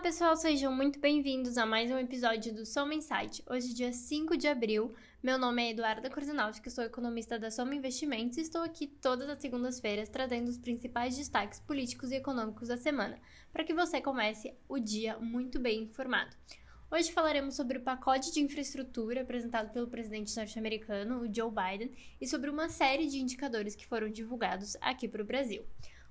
pessoal, sejam muito bem-vindos a mais um episódio do Soma Insight. Hoje, dia 5 de abril, meu nome é Eduarda Korzenowski, sou economista da Soma Investimentos e estou aqui todas as segundas-feiras trazendo os principais destaques políticos e econômicos da semana, para que você comece o dia muito bem informado. Hoje falaremos sobre o pacote de infraestrutura apresentado pelo presidente norte-americano, o Joe Biden, e sobre uma série de indicadores que foram divulgados aqui para o Brasil.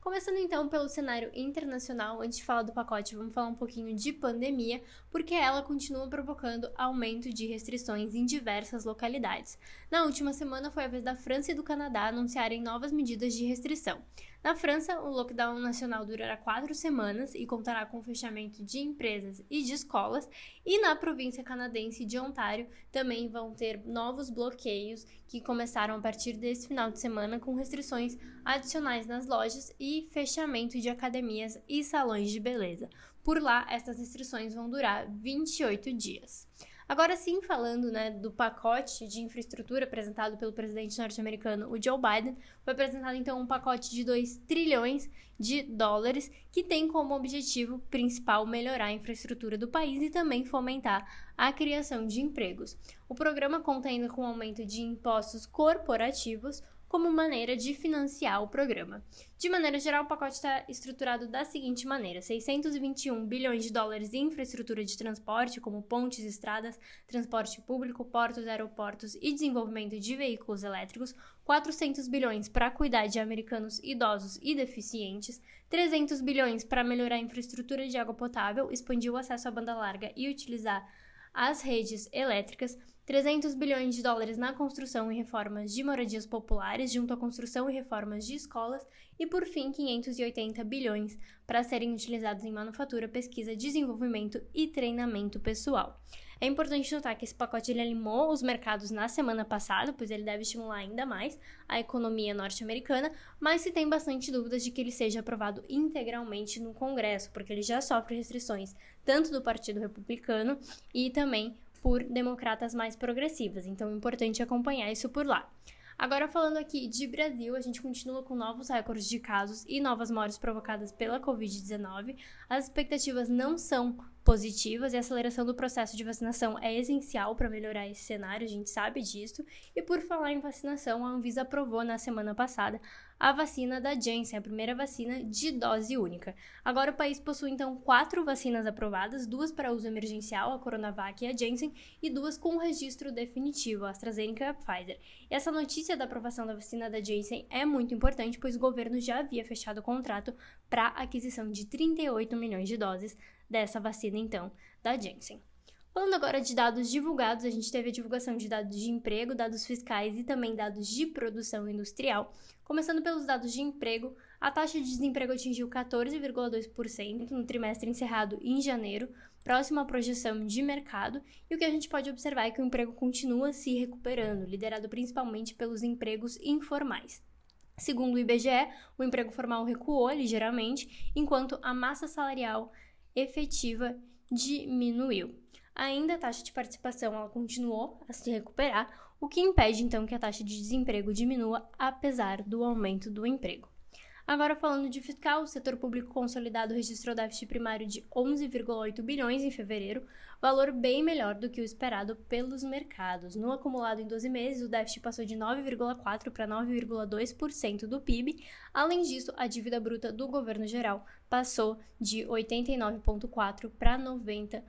Começando então pelo cenário internacional, antes de falar do pacote, vamos falar um pouquinho de pandemia, porque ela continua provocando aumento de restrições em diversas localidades. Na última semana foi a vez da França e do Canadá anunciarem novas medidas de restrição. Na França, o lockdown nacional durará quatro semanas e contará com o fechamento de empresas e de escolas, e na província canadense de Ontário também vão ter novos bloqueios que começaram a partir desse final de semana com restrições adicionais nas lojas e fechamento de academias e salões de beleza. Por lá, essas restrições vão durar 28 dias. Agora sim, falando né, do pacote de infraestrutura apresentado pelo presidente norte-americano, o Joe Biden, foi apresentado então um pacote de 2 trilhões de dólares que tem como objetivo principal melhorar a infraestrutura do país e também fomentar a criação de empregos. O programa conta ainda com aumento de impostos corporativos, como maneira de financiar o programa. De maneira geral, o pacote está estruturado da seguinte maneira: 621 bilhões de dólares em infraestrutura de transporte, como pontes, estradas, transporte público, portos, aeroportos e desenvolvimento de veículos elétricos, 400 bilhões para cuidar de americanos idosos e deficientes, 300 bilhões para melhorar a infraestrutura de água potável, expandir o acesso à banda larga e utilizar as redes elétricas, 300 bilhões de dólares na construção e reformas de moradias populares, junto à construção e reformas de escolas, e por fim 580 bilhões para serem utilizados em manufatura, pesquisa, desenvolvimento e treinamento pessoal. É importante notar que esse pacote ele animou os mercados na semana passada, pois ele deve estimular ainda mais a economia norte-americana, mas se tem bastante dúvidas de que ele seja aprovado integralmente no Congresso, porque ele já sofre restrições tanto do Partido Republicano e também por democratas mais progressivas, então é importante acompanhar isso por lá. Agora falando aqui de Brasil, a gente continua com novos recordes de casos e novas mortes provocadas pela Covid-19. As expectativas não são positivas e a aceleração do processo de vacinação é essencial para melhorar esse cenário, a gente sabe disso. E por falar em vacinação, a Anvisa aprovou na semana passada a vacina da Janssen, a primeira vacina de dose única. Agora o país possui então quatro vacinas aprovadas, duas para uso emergencial, a Coronavac e a Janssen, e duas com registro definitivo, a AstraZeneca e a Pfizer. E essa notícia da aprovação da vacina da Janssen é muito importante, pois o governo já havia fechado o contrato para aquisição de 38 milhões de doses dessa vacina então da Janssen. Falando agora de dados divulgados, a gente teve a divulgação de dados de emprego, dados fiscais e também dados de produção industrial. Começando pelos dados de emprego, a taxa de desemprego atingiu 14,2% no trimestre encerrado em janeiro, próximo à projeção de mercado, e o que a gente pode observar é que o emprego continua se recuperando, liderado principalmente pelos empregos informais. Segundo o IBGE, o emprego formal recuou ligeiramente, enquanto a massa salarial efetiva diminuiu. Ainda a taxa de participação ela continuou a se recuperar, o que impede então que a taxa de desemprego diminua apesar do aumento do emprego. Agora falando de fiscal, o setor público consolidado registrou déficit primário de 11,8 bilhões em fevereiro, valor bem melhor do que o esperado pelos mercados. No acumulado em 12 meses, o déficit passou de 9,4 para 9,2% do PIB. Além disso, a dívida bruta do governo geral passou de 89,4 para 90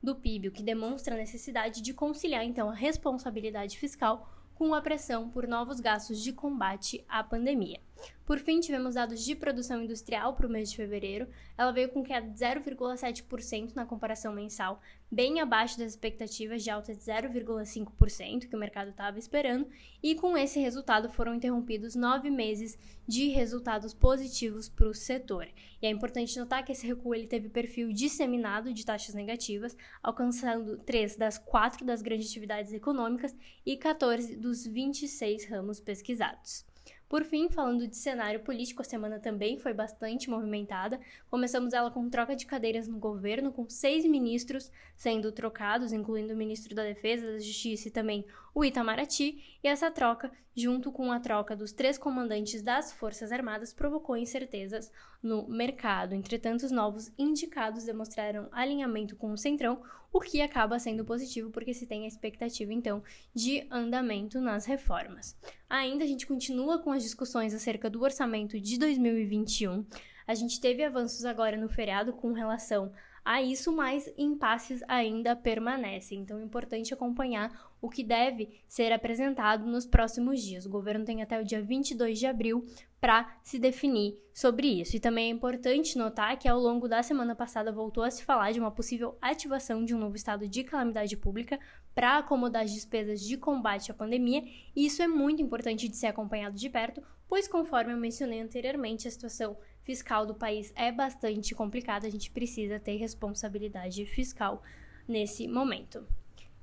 do PIB, o que demonstra a necessidade de conciliar então a responsabilidade fiscal com a pressão por novos gastos de combate à pandemia. Por fim, tivemos dados de produção industrial para o mês de fevereiro. Ela veio com queda de 0,7% na comparação mensal, bem abaixo das expectativas de alta de 0,5% que o mercado estava esperando, e com esse resultado foram interrompidos nove meses de resultados positivos para o setor. E é importante notar que esse recuo ele teve perfil disseminado de taxas negativas, alcançando três das quatro das grandes atividades econômicas e 14 dos 26 ramos pesquisados. Por fim, falando de cenário político, a semana também foi bastante movimentada. Começamos ela com troca de cadeiras no governo, com seis ministros sendo trocados, incluindo o ministro da Defesa, da Justiça e também o Itamaraty, e essa troca, junto com a troca dos três comandantes das Forças Armadas, provocou incertezas no mercado. Entretanto, os novos indicados demonstraram alinhamento com o Centrão, o que acaba sendo positivo porque se tem a expectativa então de andamento nas reformas. Ainda a gente continua com as discussões acerca do orçamento de 2021. A gente teve avanços agora no feriado com relação a isso, mas impasses ainda permanecem. Então é importante acompanhar o que deve ser apresentado nos próximos dias. O governo tem até o dia 22 de abril para se definir sobre isso. E também é importante notar que ao longo da semana passada voltou a se falar de uma possível ativação de um novo estado de calamidade pública para acomodar as despesas de combate à pandemia, e isso é muito importante de ser acompanhado de perto, pois conforme eu mencionei anteriormente, a situação fiscal do país é bastante complicada, a gente precisa ter responsabilidade fiscal nesse momento.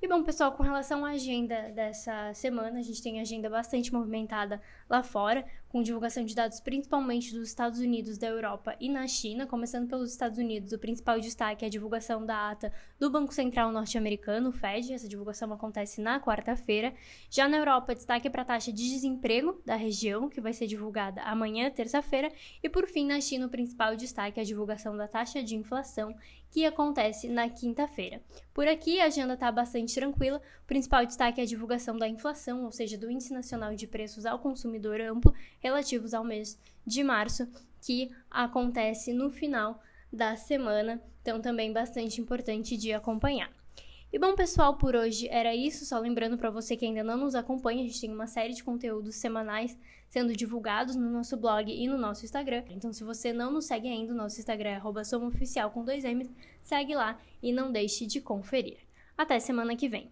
E bom, pessoal, com relação à agenda dessa semana, a gente tem agenda bastante movimentada lá fora, com divulgação de dados principalmente dos Estados Unidos, da Europa e na China. Começando pelos Estados Unidos, o principal destaque é a divulgação da ata do Banco Central norte-americano, o Fed. Essa divulgação acontece na quarta-feira. Já na Europa, destaque para a taxa de desemprego da região, que vai ser divulgada amanhã, terça-feira. E por fim, na China, o principal destaque é a divulgação da taxa de inflação, que acontece na quinta-feira. Por aqui, a agenda está bastante tranquila. O principal destaque é a divulgação da inflação, ou seja, do Índice Nacional de Preços ao Consumidor Amplo, relativos ao mês de março, que acontece no final da semana. Então, também bastante importante de acompanhar. E bom, pessoal, por hoje era isso. Só lembrando para você que ainda não nos acompanha, a gente tem uma série de conteúdos semanais sendo divulgados no nosso blog e no nosso Instagram. Então, se você não nos segue ainda, o nosso Instagram é somaoficial com dois M's, segue lá e não deixe de conferir. Até semana que vem.